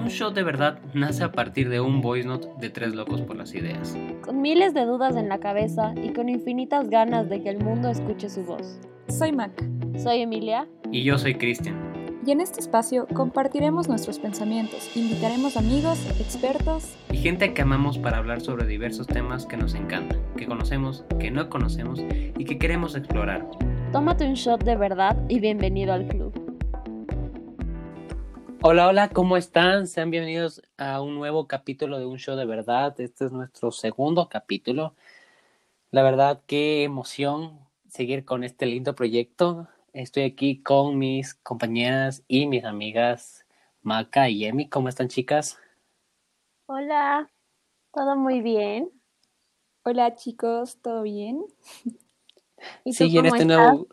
Un show de verdad nace a partir de un voice note de tres locos por las ideas. Con miles de dudas en la cabeza y con infinitas ganas de que el mundo escuche su voz. Soy Mac. Soy Emilia. Y yo soy Cristian. Y en este espacio compartiremos nuestros pensamientos, invitaremos amigos, expertos y gente que amamos para hablar sobre diversos temas que nos encantan, que conocemos, que no conocemos y que queremos explorar. Tómate un shot de verdad y bienvenido al club. Hola, hola, ¿cómo están? Sean bienvenidos a un nuevo capítulo de Un Show de Verdad. Este es nuestro segundo capítulo. La verdad, qué emoción seguir con este lindo proyecto. Estoy aquí con mis compañeras y mis amigas Maca y Emi. ¿Cómo están, chicas? Hola, todo muy bien. Hola, chicos, ¿todo bien? ¿Y sí, en este nuevo.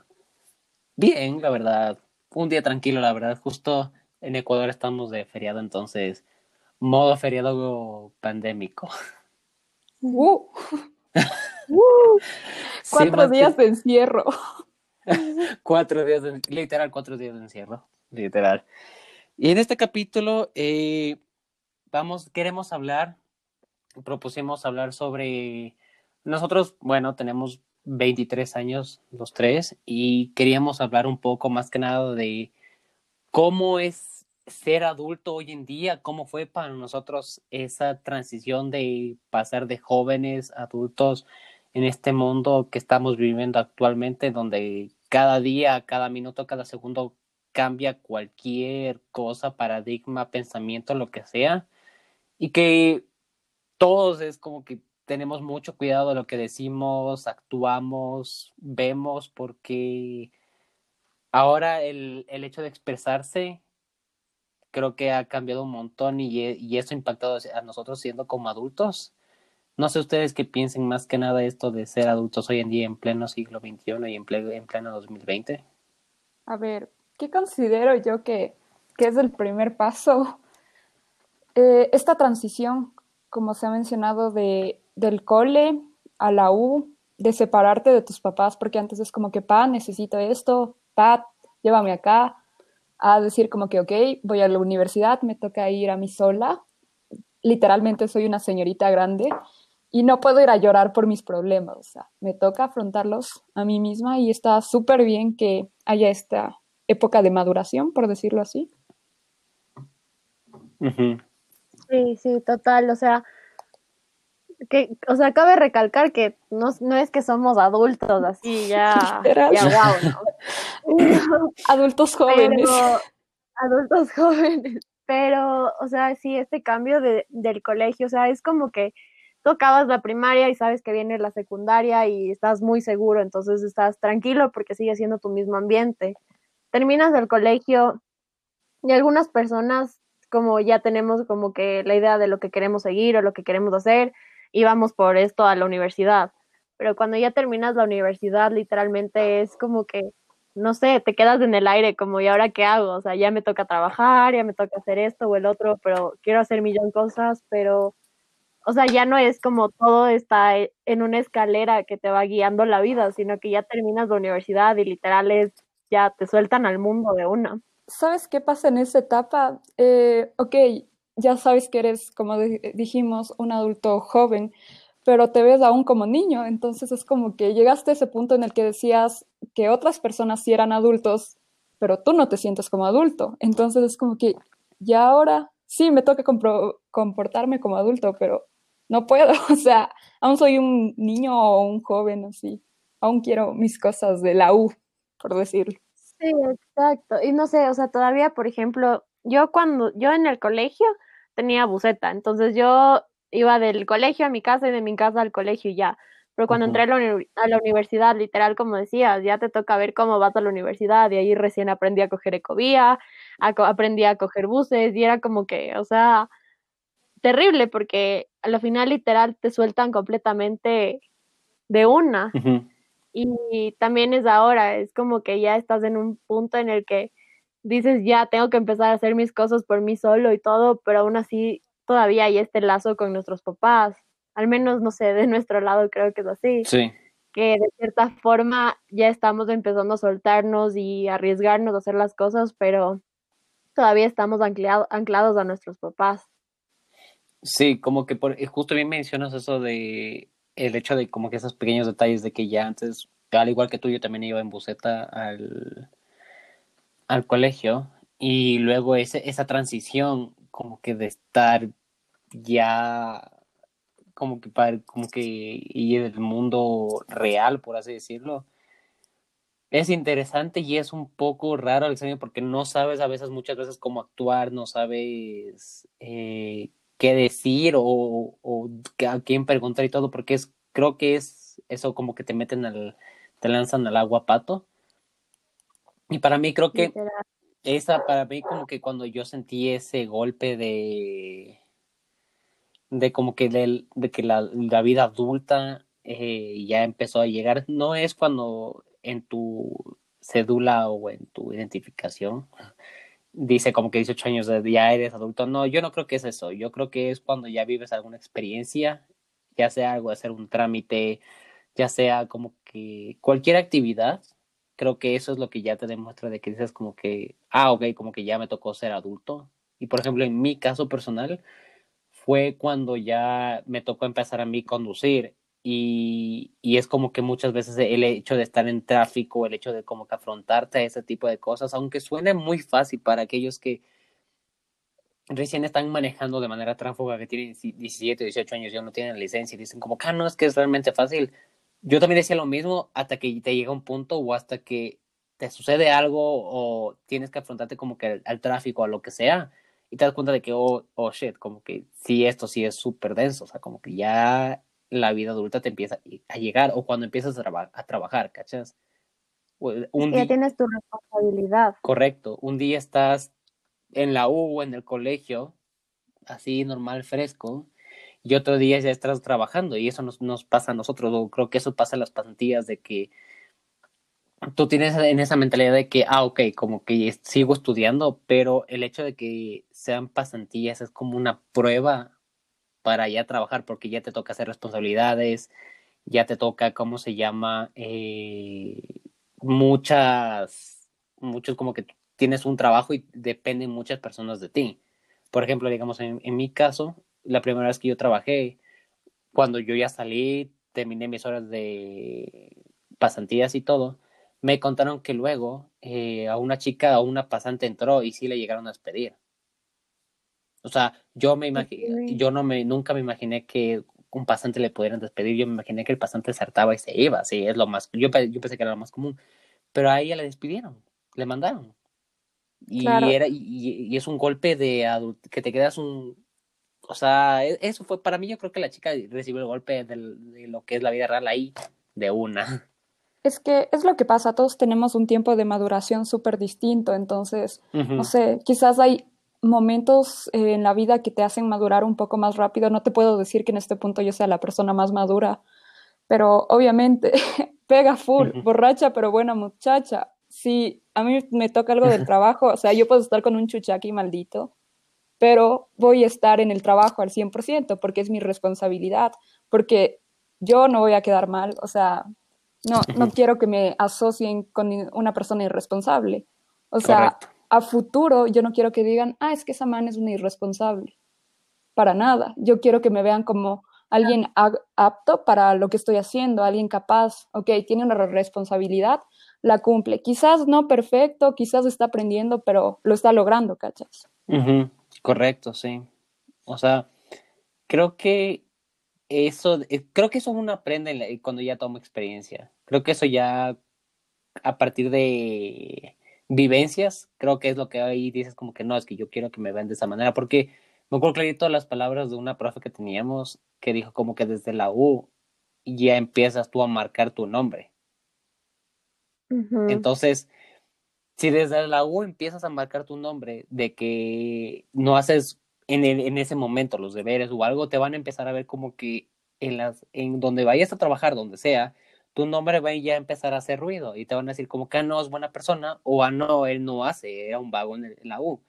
Bien, la verdad. Un día tranquilo, la verdad. Justo en Ecuador estamos de feriado, entonces, modo feriado pandémico. Uh. uh. Cuatro días de encierro. cuatro días, de, literal, cuatro días de encierro, literal. Y en este capítulo, eh, vamos, queremos hablar, propusimos hablar sobre, nosotros, bueno, tenemos 23 años los tres y queríamos hablar un poco más que nada de cómo es ser adulto hoy en día, cómo fue para nosotros esa transición de pasar de jóvenes a adultos en este mundo que estamos viviendo actualmente, donde cada día, cada minuto, cada segundo cambia cualquier cosa, paradigma, pensamiento, lo que sea, y que todos es como que tenemos mucho cuidado de lo que decimos, actuamos, vemos, porque ahora el, el hecho de expresarse creo que ha cambiado un montón y, y eso ha impactado a nosotros siendo como adultos. No sé ustedes qué piensen más que nada esto de ser adultos hoy en día en pleno siglo XXI y en, pleno, en pleno 2020. A ver, ¿qué considero yo que, que es el primer paso? Eh, esta transición, como se ha mencionado, de, del cole a la U, de separarte de tus papás, porque antes es como que, pa, necesito esto, pa, llévame acá, a decir como que, ok, voy a la universidad, me toca ir a mí sola, literalmente soy una señorita grande y no puedo ir a llorar por mis problemas, o sea, me toca afrontarlos a mí misma y está súper bien que haya esta época de maduración, por decirlo así. Sí, sí, total, o sea, que, o sea, cabe recalcar que no, no es que somos adultos así, ya, ya wow, ¿no? adultos jóvenes. adultos jóvenes, pero, o sea, sí, este cambio de, del colegio, o sea, es como que tú acabas la primaria y sabes que viene la secundaria y estás muy seguro, entonces estás tranquilo porque sigue siendo tu mismo ambiente. Terminas el colegio y algunas personas como ya tenemos como que la idea de lo que queremos seguir o lo que queremos hacer, y vamos por esto a la universidad. Pero cuando ya terminas la universidad, literalmente es como que, no sé, te quedas en el aire, como, ¿y ahora qué hago? O sea, ya me toca trabajar, ya me toca hacer esto o el otro, pero quiero hacer millón cosas, pero, o sea, ya no es como todo está en una escalera que te va guiando la vida, sino que ya terminas la universidad y literal es, ya te sueltan al mundo de una. ¿Sabes qué pasa en esa etapa? Eh, ok, ya sabes que eres, como dijimos, un adulto joven, pero te ves aún como niño, entonces es como que llegaste a ese punto en el que decías que otras personas sí eran adultos, pero tú no te sientes como adulto, entonces es como que ya ahora sí me toca comportarme como adulto, pero no puedo, o sea, aún soy un niño o un joven así, aún quiero mis cosas de la U, por decirlo. Sí, exacto. Y no sé, o sea, todavía, por ejemplo, yo cuando, yo en el colegio, tenía buseta, entonces yo iba del colegio a mi casa y de mi casa al colegio y ya. Pero cuando entré a la, universidad, literal, como decías, ya te toca ver cómo vas a la universidad y ahí recién aprendí a coger ecovía, aprendí a coger buses y era como que, o sea, terrible porque a lo final literal te sueltan completamente de una. Y también es ahora, es como que ya estás en un punto en el que dices, ya tengo que empezar a hacer mis cosas por mí solo y todo, pero aún así todavía hay este lazo con nuestros papás. Al menos, no sé, de nuestro lado creo que es así. Sí. Que de cierta forma ya estamos empezando a soltarnos y arriesgarnos a hacer las cosas, pero todavía estamos anclados, anclados a nuestros papás. Sí, como que por, justo bien mencionas eso de el hecho de como que esos pequeños detalles de que ya antes, al igual que tú, yo también iba en buseta al, al colegio y luego ese, esa transición como que de estar ya como que para como que ir el mundo real por así decirlo es interesante y es un poco raro Alexander porque no sabes a veces muchas veces cómo actuar no sabes eh, qué decir o, o, a quién preguntar y todo porque es creo que es eso como que te meten al te lanzan al agua pato y para mí creo que esa para mí como que cuando yo sentí ese golpe de de como que de, de que la, la, vida adulta eh, ya empezó a llegar no es cuando en tu cédula o en tu identificación dice como que 18 años de ya eres adulto no yo no creo que es eso yo creo que es cuando ya vives alguna experiencia ya sea algo hacer un trámite ya sea como que cualquier actividad creo que eso es lo que ya te demuestra de que dices como que, ah, ok, como que ya me tocó ser adulto. Y por ejemplo, en mi caso personal, fue cuando ya me tocó empezar a mí conducir. Y, y, es como que muchas veces el hecho de estar en tráfico, el hecho de como que afrontarte a ese tipo de cosas, aunque suene muy fácil para aquellos que recién están manejando de manera tránsfuga, que tienen 17, 18 años y aún no tienen licencia y dicen como que ah, no, es que es realmente fácil yo también decía lo mismo hasta que te llega un punto o hasta que te sucede algo o tienes que afrontarte como que al, tráfico, a lo que sea, y te das cuenta de que, oh, oh shit, como que sí, esto sí es súper denso, o sea, como que ya la vida adulta te empieza a llegar, o cuando empiezas a, a trabajar, ¿cachas? Un ya tienes tu responsabilidad. Correcto, un día estás en la U o en el colegio, así normal, fresco, y otro día ya estás trabajando y eso nos, nos pasa a nosotros, o creo que eso pasa en las pasantías de que tú tienes en esa mentalidad de que, ah, ok, como que sigo estudiando, pero el hecho de que sean pasantías es como una prueba para ya trabajar, porque ya te toca hacer responsabilidades, ya te toca, ¿cómo se llama? Eh, muchas, muchos como que tienes un trabajo y dependen muchas personas de ti. Por ejemplo, digamos, en, en mi caso, la primera vez que yo trabajé, cuando yo ya salí, terminé mis horas de pasantías y todo, me contaron que luego eh, a una chica, a una pasante entró y sí le llegaron a despedir. O sea, yo me imaginé, yo no me, nunca me imaginé que un pasante le pudieran despedir, yo me imaginé que el pasante saltaba y se iba, sí, es lo más, yo, yo pensé que era lo más común, pero a ella le despidieron, le mandaron. Y, era, y, es un golpe de que te quedas un, o sea, e, eso fue para mí, yo creo que la chica recibió el golpe de lo que es la vida real ahí, de una. Es que es lo que pasa, todos tenemos un tiempo de maduración súper distinto, entonces, no sé, quizás hay momentos eh, en la vida que te hacen madurar un poco más rápido. No te puedo decir que en este punto yo sea la persona más madura, pero obviamente pega full, borracha pero buena muchacha. Si a mí me toca algo del trabajo, o sea, yo puedo estar con un chuchaqui maldito, pero voy a estar en el trabajo al 100% porque es mi responsabilidad, porque yo no voy a quedar mal, o sea, no, no quiero que me asocien con una persona irresponsable. O sea, a futuro yo no quiero que digan, ah, es que esa man es una irresponsable. Para nada. Yo quiero que me vean como alguien apto para lo que estoy haciendo, alguien capaz, ok, tiene una responsabilidad, la cumple. Quizás no perfecto, quizás está aprendiendo, pero lo está logrando, ¿cachas? Correcto, sí. O sea, creo que eso, eh, creo que eso uno aprende cuando ya toma experiencia. Creo que eso ya a partir de vivencias, creo que es lo que ahí dices como que no, es que yo quiero que me vean de esa manera, porque me acuerdo clarito las palabras de una profe que teníamos que dijo como que desde la U ya empiezas tú a marcar tu nombre. Entonces, si desde la U empiezas a marcar tu nombre de que no haces en, en ese momento los deberes o algo, te van a empezar a ver como que en, las, en donde vayas a trabajar, donde sea, tu nombre va a ya empezar a hacer ruido y te van a decir como que ah, no es buena persona o ah, no, él no hace, era un vago en, la U.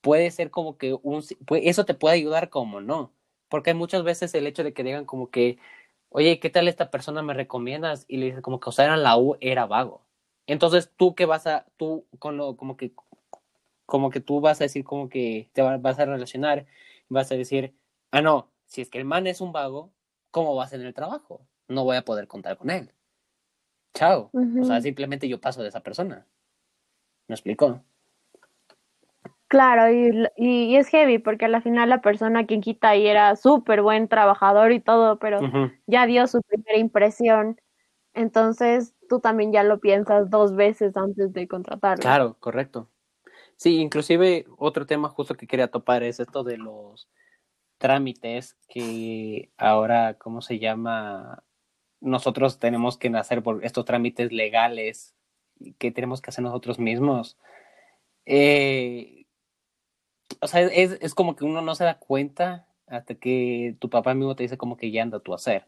Puede ser como que un, eso te puede ayudar como no, porque muchas veces el hecho de que digan como que, oye, ¿qué tal esta persona me recomiendas? Y le dices como que, o sea, era la U, era vago entonces, tú que vas a, tú con lo, como que como que tú vas a decir como que te vas a relacionar, vas a decir, ah, no, si es que el man es un vago, ¿cómo vas en el trabajo? No voy a poder contar con él. Chao. O sea, simplemente yo paso de esa persona. ¿Me explico? Claro, y, y, es heavy porque a la final la persona quien quita ahí era súper buen trabajador y todo, pero ya dio su primera impresión. Entonces tú también ya lo piensas dos veces antes de contratarlo. Claro, correcto. Sí, inclusive otro tema justo que quería topar es esto de los trámites que ahora, ¿cómo se llama? Nosotros tenemos que hacer por estos trámites legales que tenemos que hacer nosotros mismos. Eh, o sea, es, es, como que uno no se da cuenta hasta que tu papá mismo te dice como que ya anda tú a hacer.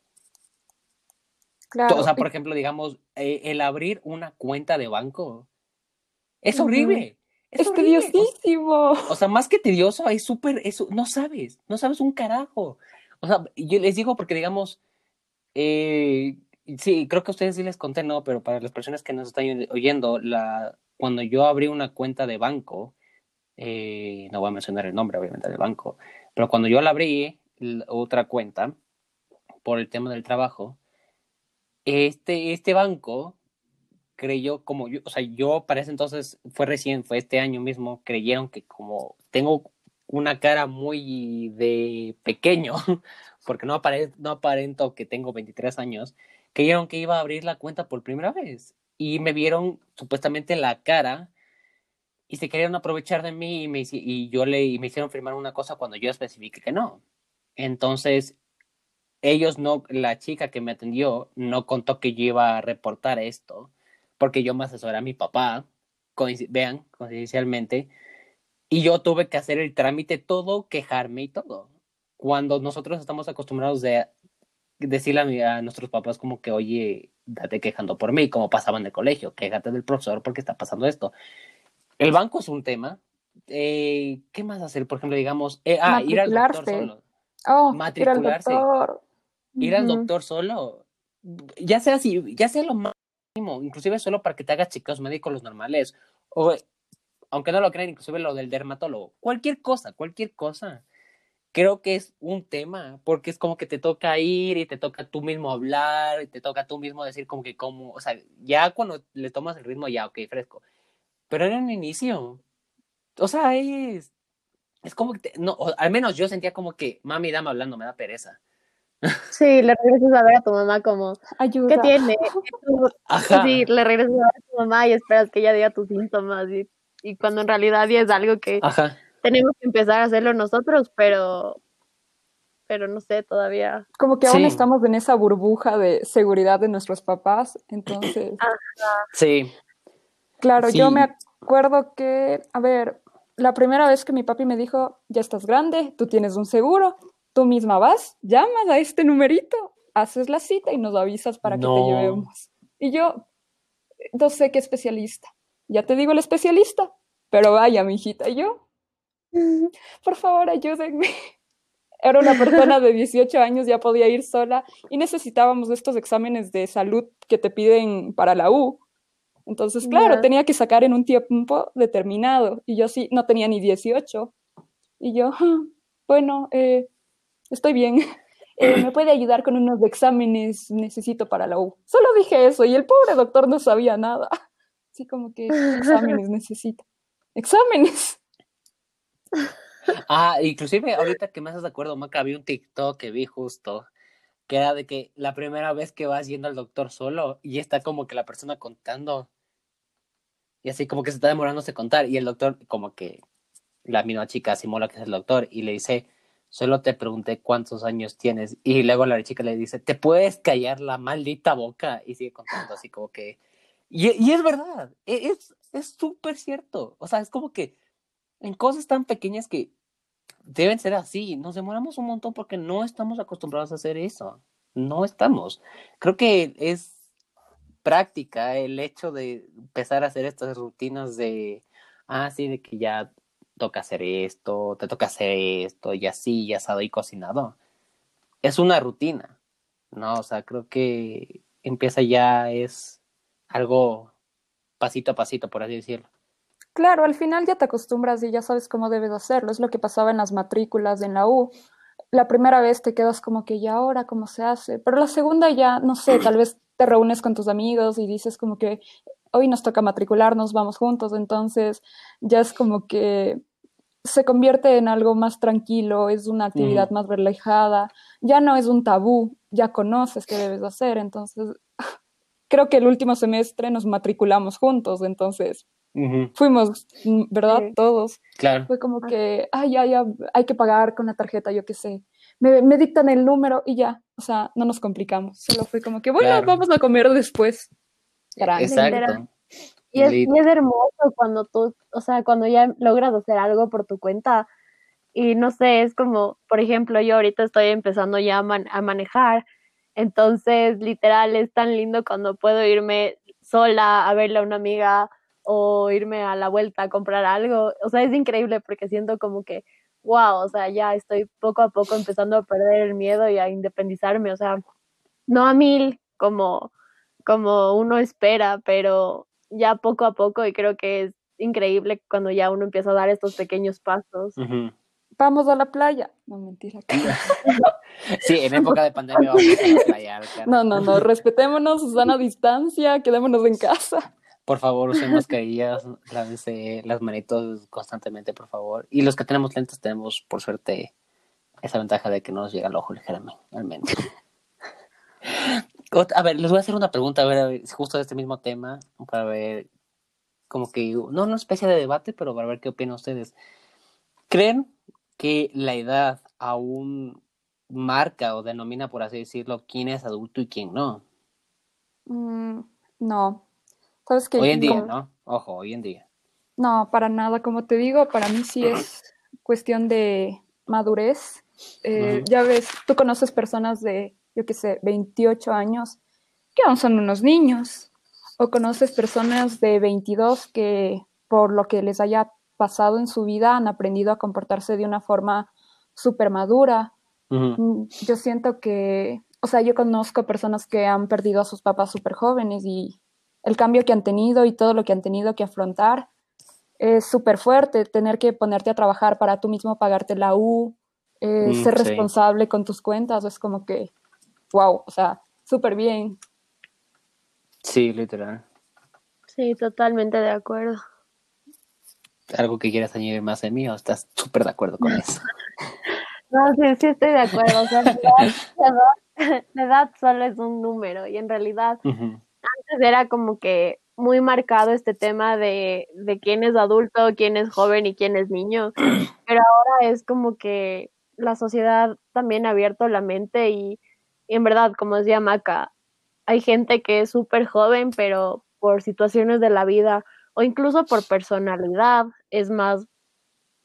Claro. O sea, por ejemplo, digamos, eh, el abrir una cuenta de banco es horrible. Es, tediosísimo. O, sea, más que tedioso, es súper, eso, no sabes, no sabes un carajo. O sea, yo les digo porque, digamos, eh, sí, creo que a ustedes sí les conté, no, pero para las personas que nos están oyendo, la, cuando yo abrí una cuenta de banco, eh, no voy a mencionar el nombre, obviamente, del banco, pero cuando yo la abrí, otra cuenta, por el tema del trabajo, este, este banco creyó como yo, o sea, yo para ese entonces, fue recién, fue este año mismo, creyeron que como tengo una cara muy de pequeño, porque no, aparento, no aparento que tengo 23 años, creyeron que iba a abrir la cuenta por primera vez y me vieron supuestamente la cara y se querían aprovechar de mí y, me, y yo le y me hicieron firmar una cosa cuando yo especifique que no. Entonces, ellos no, la chica que me atendió no contó que yo iba a reportar esto, porque yo me asesoré a mi papá, vean, coincidencialmente, y yo tuve que hacer el trámite todo, quejarme y todo. Cuando nosotros estamos acostumbrados de decirle a, a nuestros papás como que, oye, date quejando por mí, como pasaba en el colegio, quéjate del profesor porque está pasando esto. El banco es un tema. Eh, ¿Qué más hacer? Por ejemplo, digamos, eh, ah, ir al doctor solo. Oh, Matricularse. Ir al doctor. Ir al doctor solo. Ya sea así, ya sea lo máximo, inclusive solo para que te hagas chequeos médicos los normales. O, aunque no lo crean, inclusive lo del dermatólogo. Cualquier cosa, cualquier cosa. Creo que es un tema, porque es como que te toca ir y te toca tú mismo hablar, y te toca tú mismo decir como que como, o sea, ya cuando le tomas el ritmo, ya, ok, fresco pero era un inicio. O sea, es, es como que, no, al menos yo sentía como que, mami, dame hablando, me da pereza. Sí, le regresas a ver a tu mamá como, Ayuda. ¿qué tiene? Sí, le regresas a ver a tu mamá y esperas que ella diga tus síntomas y, y cuando en realidad ya es algo que tenemos que empezar a hacerlo nosotros, pero pero no sé, todavía. Como que aún estamos en esa burbuja de seguridad de nuestros papás, entonces. Sí. Claro, yo me acuerdo que, a ver, la primera vez que mi papi me dijo, ya estás grande, tú tienes un seguro, tú misma vas, llamas a este numerito, haces la cita y nos avisas para que te llevemos. Y yo, no sé qué especialista. Ya te digo el especialista, pero vaya, mi hijita, y yo, por favor, ayúdenme. Era una persona de 18 años, ya podía ir sola y necesitábamos estos exámenes de salud que te piden para la U. Entonces, claro, tenía que sacar en un tiempo determinado y yo sí, no tenía ni 18. Y yo, bueno, eh, estoy bien. Eh, ¿Me puede ayudar con unos exámenes? Necesito para la U. Solo dije eso y el pobre doctor no sabía nada. Así como que exámenes necesita. Exámenes. Ah, inclusive ahorita que me haces de acuerdo, Maca, vi un TikTok que vi justo, que era de que la primera vez que vas yendo al doctor solo y está como que la persona contando y así como que se está demorándose contar. Y el doctor, como que la misma chica simula que es el doctor y le dice, solo te pregunté cuántos años tienes. Y luego la chica le dice, ¿te puedes callar la maldita boca? Y sigue contando así como que... Y, es verdad, e, es súper cierto. O sea, es como que en cosas tan pequeñas que deben ser así, nos demoramos un montón porque no estamos acostumbrados a hacer eso. No estamos. Creo que es práctica el hecho de empezar a hacer estas rutinas de, ah, sí, de que ya toca hacer esto, te toca hacer esto, y así, ya asado y cocinado. Es una rutina, ¿no? O sea, creo que empieza ya, es algo pasito a pasito, por así decirlo. claro, al final ya te acostumbras y ya sabes cómo debes hacerlo. Es lo que pasaba en las matrículas en la U. La primera vez te quedas como que ya ahora cómo se hace, pero la segunda ya, no sé, tal vez te reúnes con tus amigos y dices como que hoy nos toca matricularnos, vamos juntos, entonces ya es como que se convierte en algo más tranquilo, es una actividad más relajada, ya no es un tabú, ya conoces qué debes hacer, entonces creo que el último semestre nos matriculamos juntos, entonces fuimos, ¿verdad? Todos. Claro. Fue como que, ay, ya, ya, hay que pagar con la tarjeta, yo qué sé. Me, me, dictan el número y ya, o sea, no nos complicamos. Solo fue como que, bueno, vamos a comer después. Exacto. Y es, y es, hermoso cuando tú, o sea, cuando ya logras hacer algo por tu cuenta. Y no sé, es como, por ejemplo, yo ahorita estoy empezando ya a, man a manejar, entonces literal es tan lindo cuando puedo irme sola a verle a una amiga o irme a la vuelta a comprar algo, o sea, es increíble porque siento como que, wow, o sea, ya estoy poco a poco empezando a perder el miedo y a independizarme, o sea, no a mil como, como uno espera, pero ya poco a poco y creo que es increíble cuando ya uno empieza a dar estos pequeños pasos. Uh -huh. Vamos a la playa. No, mentira. sí, en época de pandemia vamos a la playa. Claro. No, no, no, respetémonos, a distancia, quedémonos en casa. Por favor, usen mascarillas, lávense las manitos constantemente, por favor. Y los que tenemos lentes tenemos, por suerte, esa ventaja de que no nos llega al ojo ligeramente, al menos. A ver, les voy a hacer una pregunta, a ver, a ver, justo de este mismo tema, para ver, como que, no una especie de debate, pero para ver qué opinan ustedes. ¿Creen que la edad aún marca o denomina, por así decirlo, quién es adulto y quién no? Mm, no. Hoy en día, ¿no? Ojo, hoy en día. No, para nada. Como te digo, para mí sí es cuestión de madurez. Eh, uh -huh. Ya ves, tú conoces personas de yo qué sé, 28 años, que aún son unos niños. O conoces personas de 22 que por lo que les haya pasado en su vida han aprendido a comportarse de una forma súper madura. Uh -huh. Yo siento que, o sea, yo conozco personas que han perdido a sus papás súper jóvenes y el cambio que han tenido y todo lo que han tenido que afrontar es súper fuerte. Tener que ponerte a trabajar para tú mismo pagarte la U, eh, mm, ser sí. responsable con tus cuentas, es como que wow, o sea, súper bien. Sí, literal. Sí, totalmente de acuerdo. ¿Algo que quieras añadir más de mí o estás súper de acuerdo con eso? no, sí, sí estoy de acuerdo. O sea, la, edad, la edad solo es un número y en realidad uh -huh. antes era como que muy marcado este tema de, de quién es adulto, quién es joven y quién es niño, pero ahora es como que la sociedad también ha abierto la mente y y en verdad, como decía Maca, hay gente que es súper joven, pero por situaciones de la vida o incluso por personalidad es más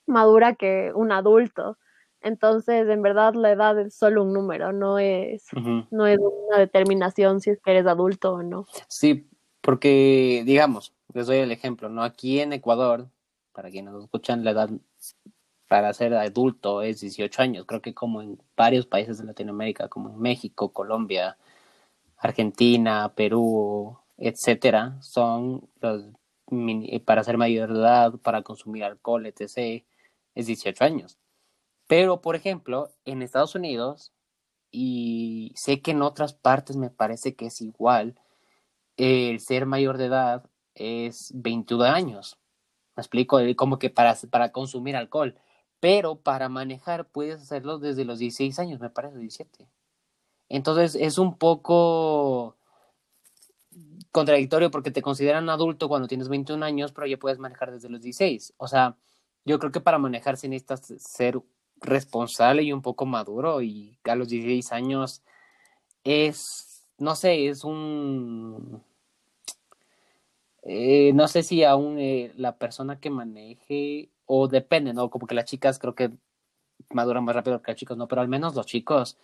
madura que un adulto. Entonces, en verdad, la edad es solo un número, no es, uh -huh. no es una determinación si es que eres adulto o no. Sí, porque, digamos, les doy el ejemplo, ¿no? Aquí en Ecuador, para quienes nos escuchan, la edad para ser adulto es 18 años. Creo que como en varios países de Latinoamérica, como en México, Colombia, Argentina, Perú, etcétera, son los para ser mayor de edad, para consumir alcohol, etc., es 18 años. Pero, por ejemplo, en Estados Unidos, y sé que en otras partes me parece que es igual, el ser mayor de edad es 21 años. Me explico, como que para, para consumir alcohol pero para manejar puedes hacerlo desde los 16 años, me parece, 17. Entonces es un poco contradictorio porque te consideran adulto cuando tienes 21 años, pero ya puedes manejar desde los 16. O sea, yo creo que para manejar sí necesitas ser responsable y un poco maduro y a los 16 años es, no sé, es un... Eh, no sé si aún eh, la persona que maneje o depende, ¿no? Como que las chicas creo que maduran más rápido que los chicos, ¿no? Pero al menos los chicos,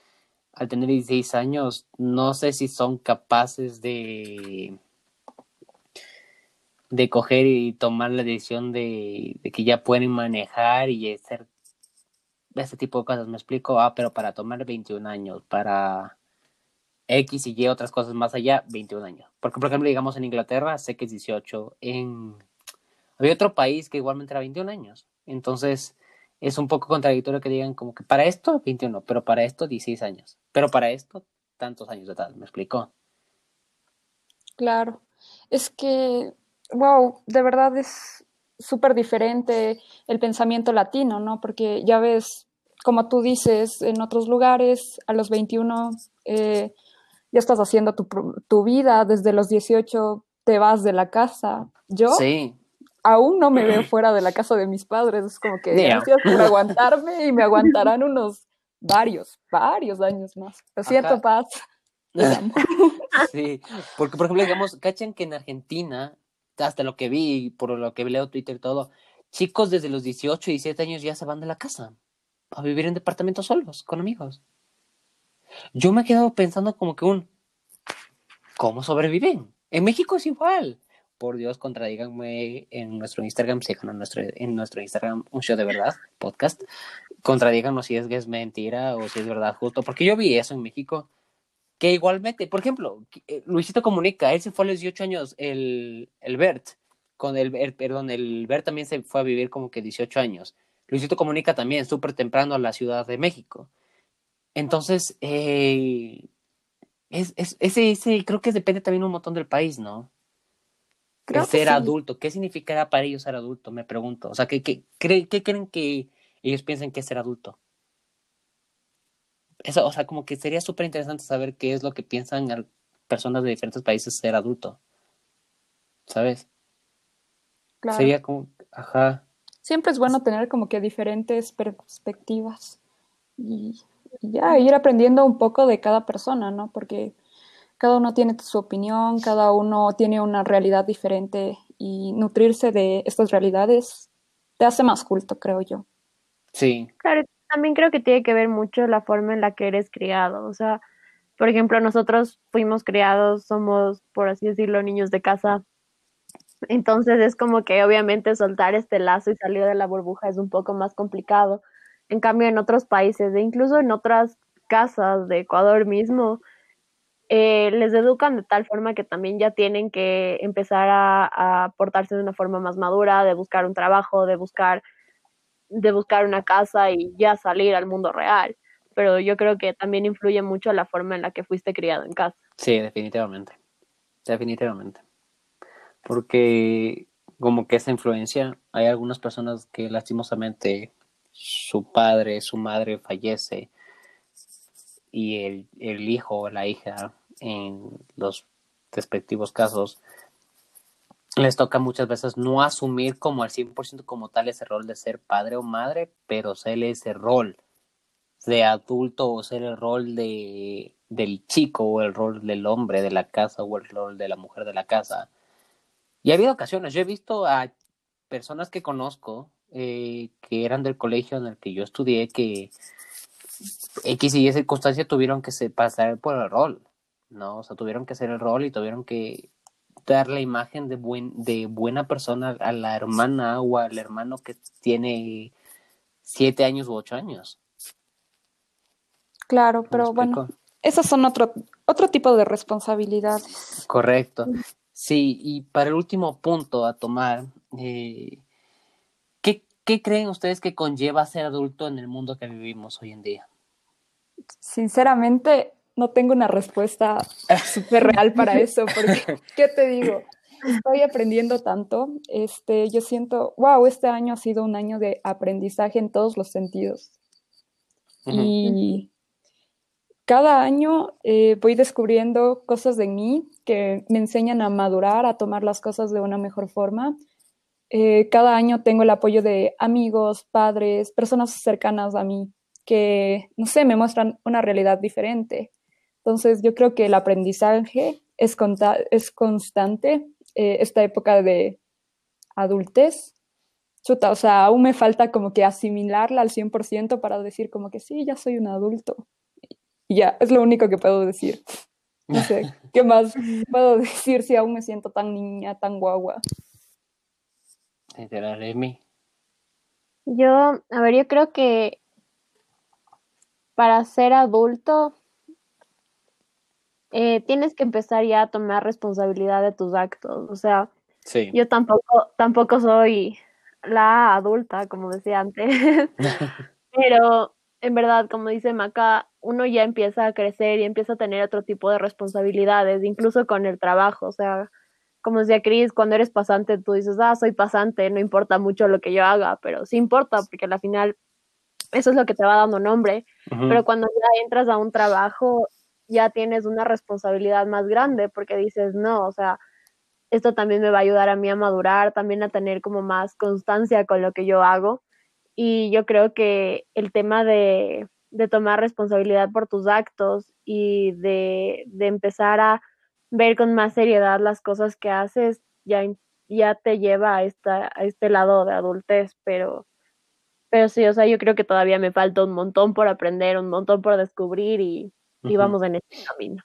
al tener 16 años, no sé si son capaces de de coger y tomar la decisión de, que ya pueden manejar y hacer este tipo de cosas. Me explico, ah, pero para tomar 21 años, para X y Y otras cosas más allá, 21 años. Porque, por ejemplo, digamos en Inglaterra, sé que es 18, en Había otro país que igualmente era 21 años. Entonces, es un poco contradictorio que digan como que para esto 21, pero para esto 16 años, pero para esto tantos años de edad, ¿me explicó? Claro, es que, wow, de verdad es súper diferente el pensamiento latino, ¿no? Porque ya ves, como tú dices, en otros lugares a los 21 eh, ya estás haciendo tu, tu, vida, desde los 18 te vas de la casa. Yo sí. Aún no me veo fuera de la casa de mis padres, es como que gracias por aguantarme y me aguantarán unos varios, varios años más. Lo siento, Paz. sí, porque por ejemplo, digamos, cachen que en Argentina, hasta lo que vi, por lo que leo Twitter y todo, chicos desde los 18 y 17 años ya se van de la casa a vivir en departamentos solos, con amigos. Yo me he quedado pensando como que un, ¿cómo sobreviven? En México es igual. Por Dios, contradíganme en nuestro Instagram, sigan en nuestro, en nuestro Instagram un show de verdad, podcast. Contradíganos si es que es mentira o si es verdad justo, porque yo vi eso en México que igualmente, por ejemplo, eh, Luisito Comunica, él se fue a los 18 años, el, el Bert, con el, perdón, el Bert también se fue a vivir como que 18 años. Luisito Comunica también, súper temprano a la Ciudad de México. Entonces, eh, es, es, ese, ese, creo que depende también un montón del país, ¿no? Creo ser adulto, ¿qué significará para ellos ser adulto? Me pregunto. O sea, ¿qué, qué, qué creen que ellos piensan que es ser adulto? eso, o sea, como que sería súper interesante saber qué es lo que piensan personas de diferentes países ser adulto. ¿Sabes? Claro. Sería como, ajá. Siempre es bueno tener como que diferentes perspectivas y, ya ir aprendiendo un poco de cada persona, ¿no? Porque cada uno tiene su opinión, cada uno tiene una realidad diferente y nutrirse de estas realidades te hace más culto, creo yo. Sí. Claro, también creo que tiene que ver mucho la forma en la que eres criado. O sea, por ejemplo, nosotros fuimos criados, somos, por así decirlo, niños de casa. Entonces es como que obviamente soltar este lazo y salir de la burbuja es un poco más complicado. En cambio, en otros países, e incluso en otras casas de Ecuador mismo, eh, les educan de tal forma que también ya tienen que empezar a, a portarse de una forma más madura, de buscar un trabajo, de buscar de buscar una casa y ya salir al mundo real. Pero yo creo que también influye mucho la forma en la que fuiste criado en casa. Sí, definitivamente. Definitivamente. Porque como que esa influencia, hay algunas personas que lastimosamente su padre, su madre fallece y el, el hijo o la hija en los respectivos casos les toca muchas veces no asumir como al 100% como tal ese rol de ser padre o madre, pero ser ese rol de adulto o ser el rol de, del chico o el rol del hombre de la casa o el rol de la mujer de la casa. Y ha habido ocasiones, yo he visto a personas que conozco eh, que eran del colegio en el que yo estudié que X y Y circunstancia tuvieron que se pasar por el rol, ¿no? O sea, tuvieron que hacer el rol y tuvieron que dar la imagen de, buen, de buena persona a la hermana o al hermano que tiene siete años u ocho años. Claro, pero bueno, esas son otro, otro tipo de responsabilidades. Correcto. Sí, y para el último punto a tomar, eh, ¿qué, ¿qué creen ustedes que conlleva ser adulto en el mundo que vivimos hoy en día? Sinceramente, no tengo una respuesta súper real para eso, porque, ¿qué te digo? Estoy aprendiendo tanto, este, yo siento, wow, este año ha sido un año de aprendizaje en todos los sentidos. Y cada año eh, voy descubriendo cosas de mí que me enseñan a madurar, a tomar las cosas de una mejor forma. Eh, cada año tengo el apoyo de amigos, padres, personas cercanas a mí que, no sé, me muestran una realidad diferente. Entonces, yo creo que el aprendizaje es, es constante. Eh, esta época de adultez, chuta, o sea, aún me falta como que asimilarla al 100% para decir como que sí, ya soy un adulto. Y ya, es lo único que puedo decir. No sé, ¿qué más puedo decir si aún me siento tan niña, tan guagua? Yo, a ver, yo creo que para ser adulto eh, tienes que empezar ya a tomar responsabilidad de tus actos. O sea, Sí. Yo tampoco, tampoco soy la adulta, como decía antes, pero en verdad, como dice Maca, uno ya empieza a crecer y empieza a tener otro tipo de responsabilidades, incluso con el trabajo, o sea, como decía Cris, cuando eres pasante, tú dices, ah, soy pasante, no importa mucho lo que yo haga, pero sí importa, porque al final eso es lo que te va dando nombre, pero cuando ya entras a un trabajo, ya tienes una responsabilidad más grande, porque dices, no, o sea, esto también me va a ayudar a mí a madurar, también a tener como más constancia con lo que yo hago. Y yo creo que el tema de, de tomar responsabilidad por tus actos y de, de, empezar a ver con más seriedad las cosas que haces ya, ya te lleva a, esta, a este lado de adultez, pero, pero sí, o sea, yo creo que todavía me falta un montón por aprender, un montón por descubrir y, y vamos en este camino.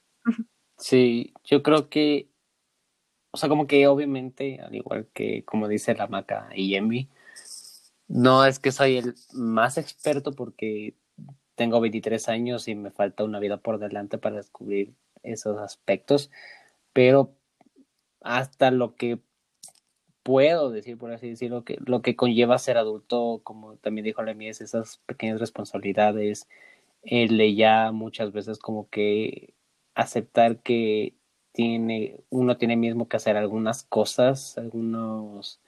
Sí, yo creo que o sea, como que obviamente, al igual que como dice la Maca y Envy, no es que soy el más experto porque tengo 23 años y me falta una vida por delante para descubrir esos aspectos, pero hasta lo que puedo decir, por así decirlo, que lo que conlleva ser adulto, como también dijo la mía, es esas pequeñas responsabilidades, el de ya muchas veces como que aceptar que tiene, uno tiene mismo que hacer algunas cosas, algunos,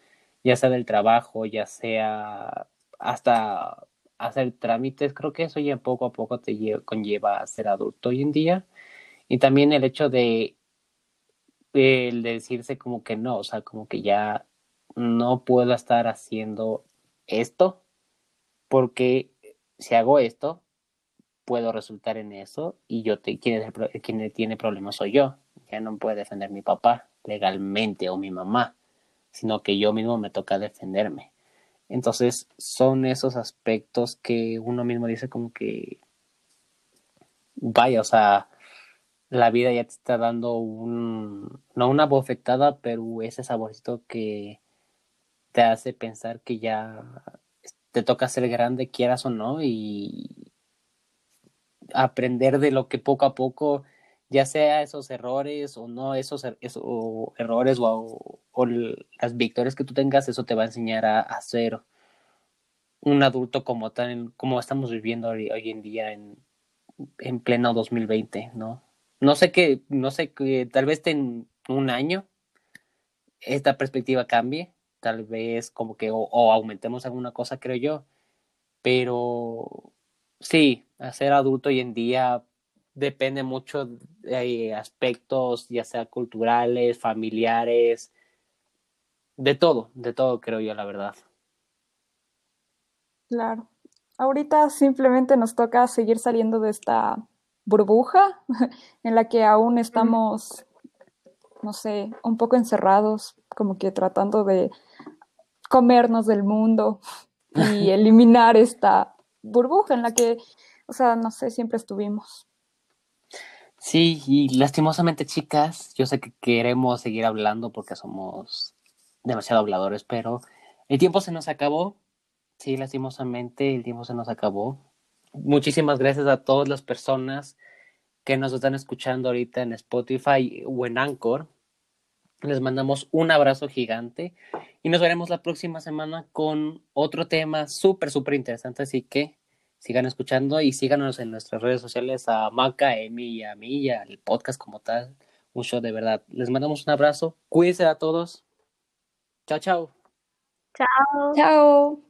ya sea del trabajo, ya sea hasta hacer trámites, creo que eso ya poco a poco te conlleva a ser adulto hoy en día. Y también el hecho de, el decirse como que no, o sea, como que ya no puedo estar haciendo esto, porque si hago esto, puedo resultar en eso y yo te, quien, quien tiene problemas soy yo ya no puede defender mi papá legalmente o mi mamá, sino que yo mismo me toca defenderme. Entonces son esos aspectos que uno mismo dice como que, vaya, o sea, la vida ya te está dando un, no una bofetada, pero ese saborcito que te hace pensar que ya te toca ser grande, quieras o no, y aprender de lo que poco a poco ya sea esos errores o no esos, er, errores o, las victorias que tú tengas, eso te va a enseñar a, ser un adulto como tal, como estamos viviendo hoy, en día en, en pleno 2020, ¿no? No sé qué, no sé que tal vez en un año esta perspectiva cambie, tal vez como que o aumentemos alguna cosa, creo yo, pero sí, ser adulto hoy en día depende mucho de aspectos, ya sea culturales, familiares, de todo, de todo creo yo, la verdad. Claro. Ahorita simplemente nos toca seguir saliendo de esta burbuja en la que aún estamos, no sé, un poco encerrados, como que tratando de comernos del mundo y eliminar esta burbuja en la que, o sea, no sé, siempre estuvimos. Sí, y lastimosamente, chicas, yo sé que queremos seguir hablando porque somos demasiado habladores, pero el tiempo se nos acabó. Sí, lastimosamente, el tiempo se nos acabó. Muchísimas gracias a todas las personas que nos están escuchando ahorita en Spotify o en Anchor. Les mandamos un abrazo gigante y nos veremos la próxima semana con otro tema súper, súper interesante. Así que sigan escuchando y síganos en nuestras redes sociales a Maca, a Emi y a mí y al podcast como tal. Un show de verdad. Les mandamos un abrazo. Cuídense a todos. Chao, chao. Chao. Chao.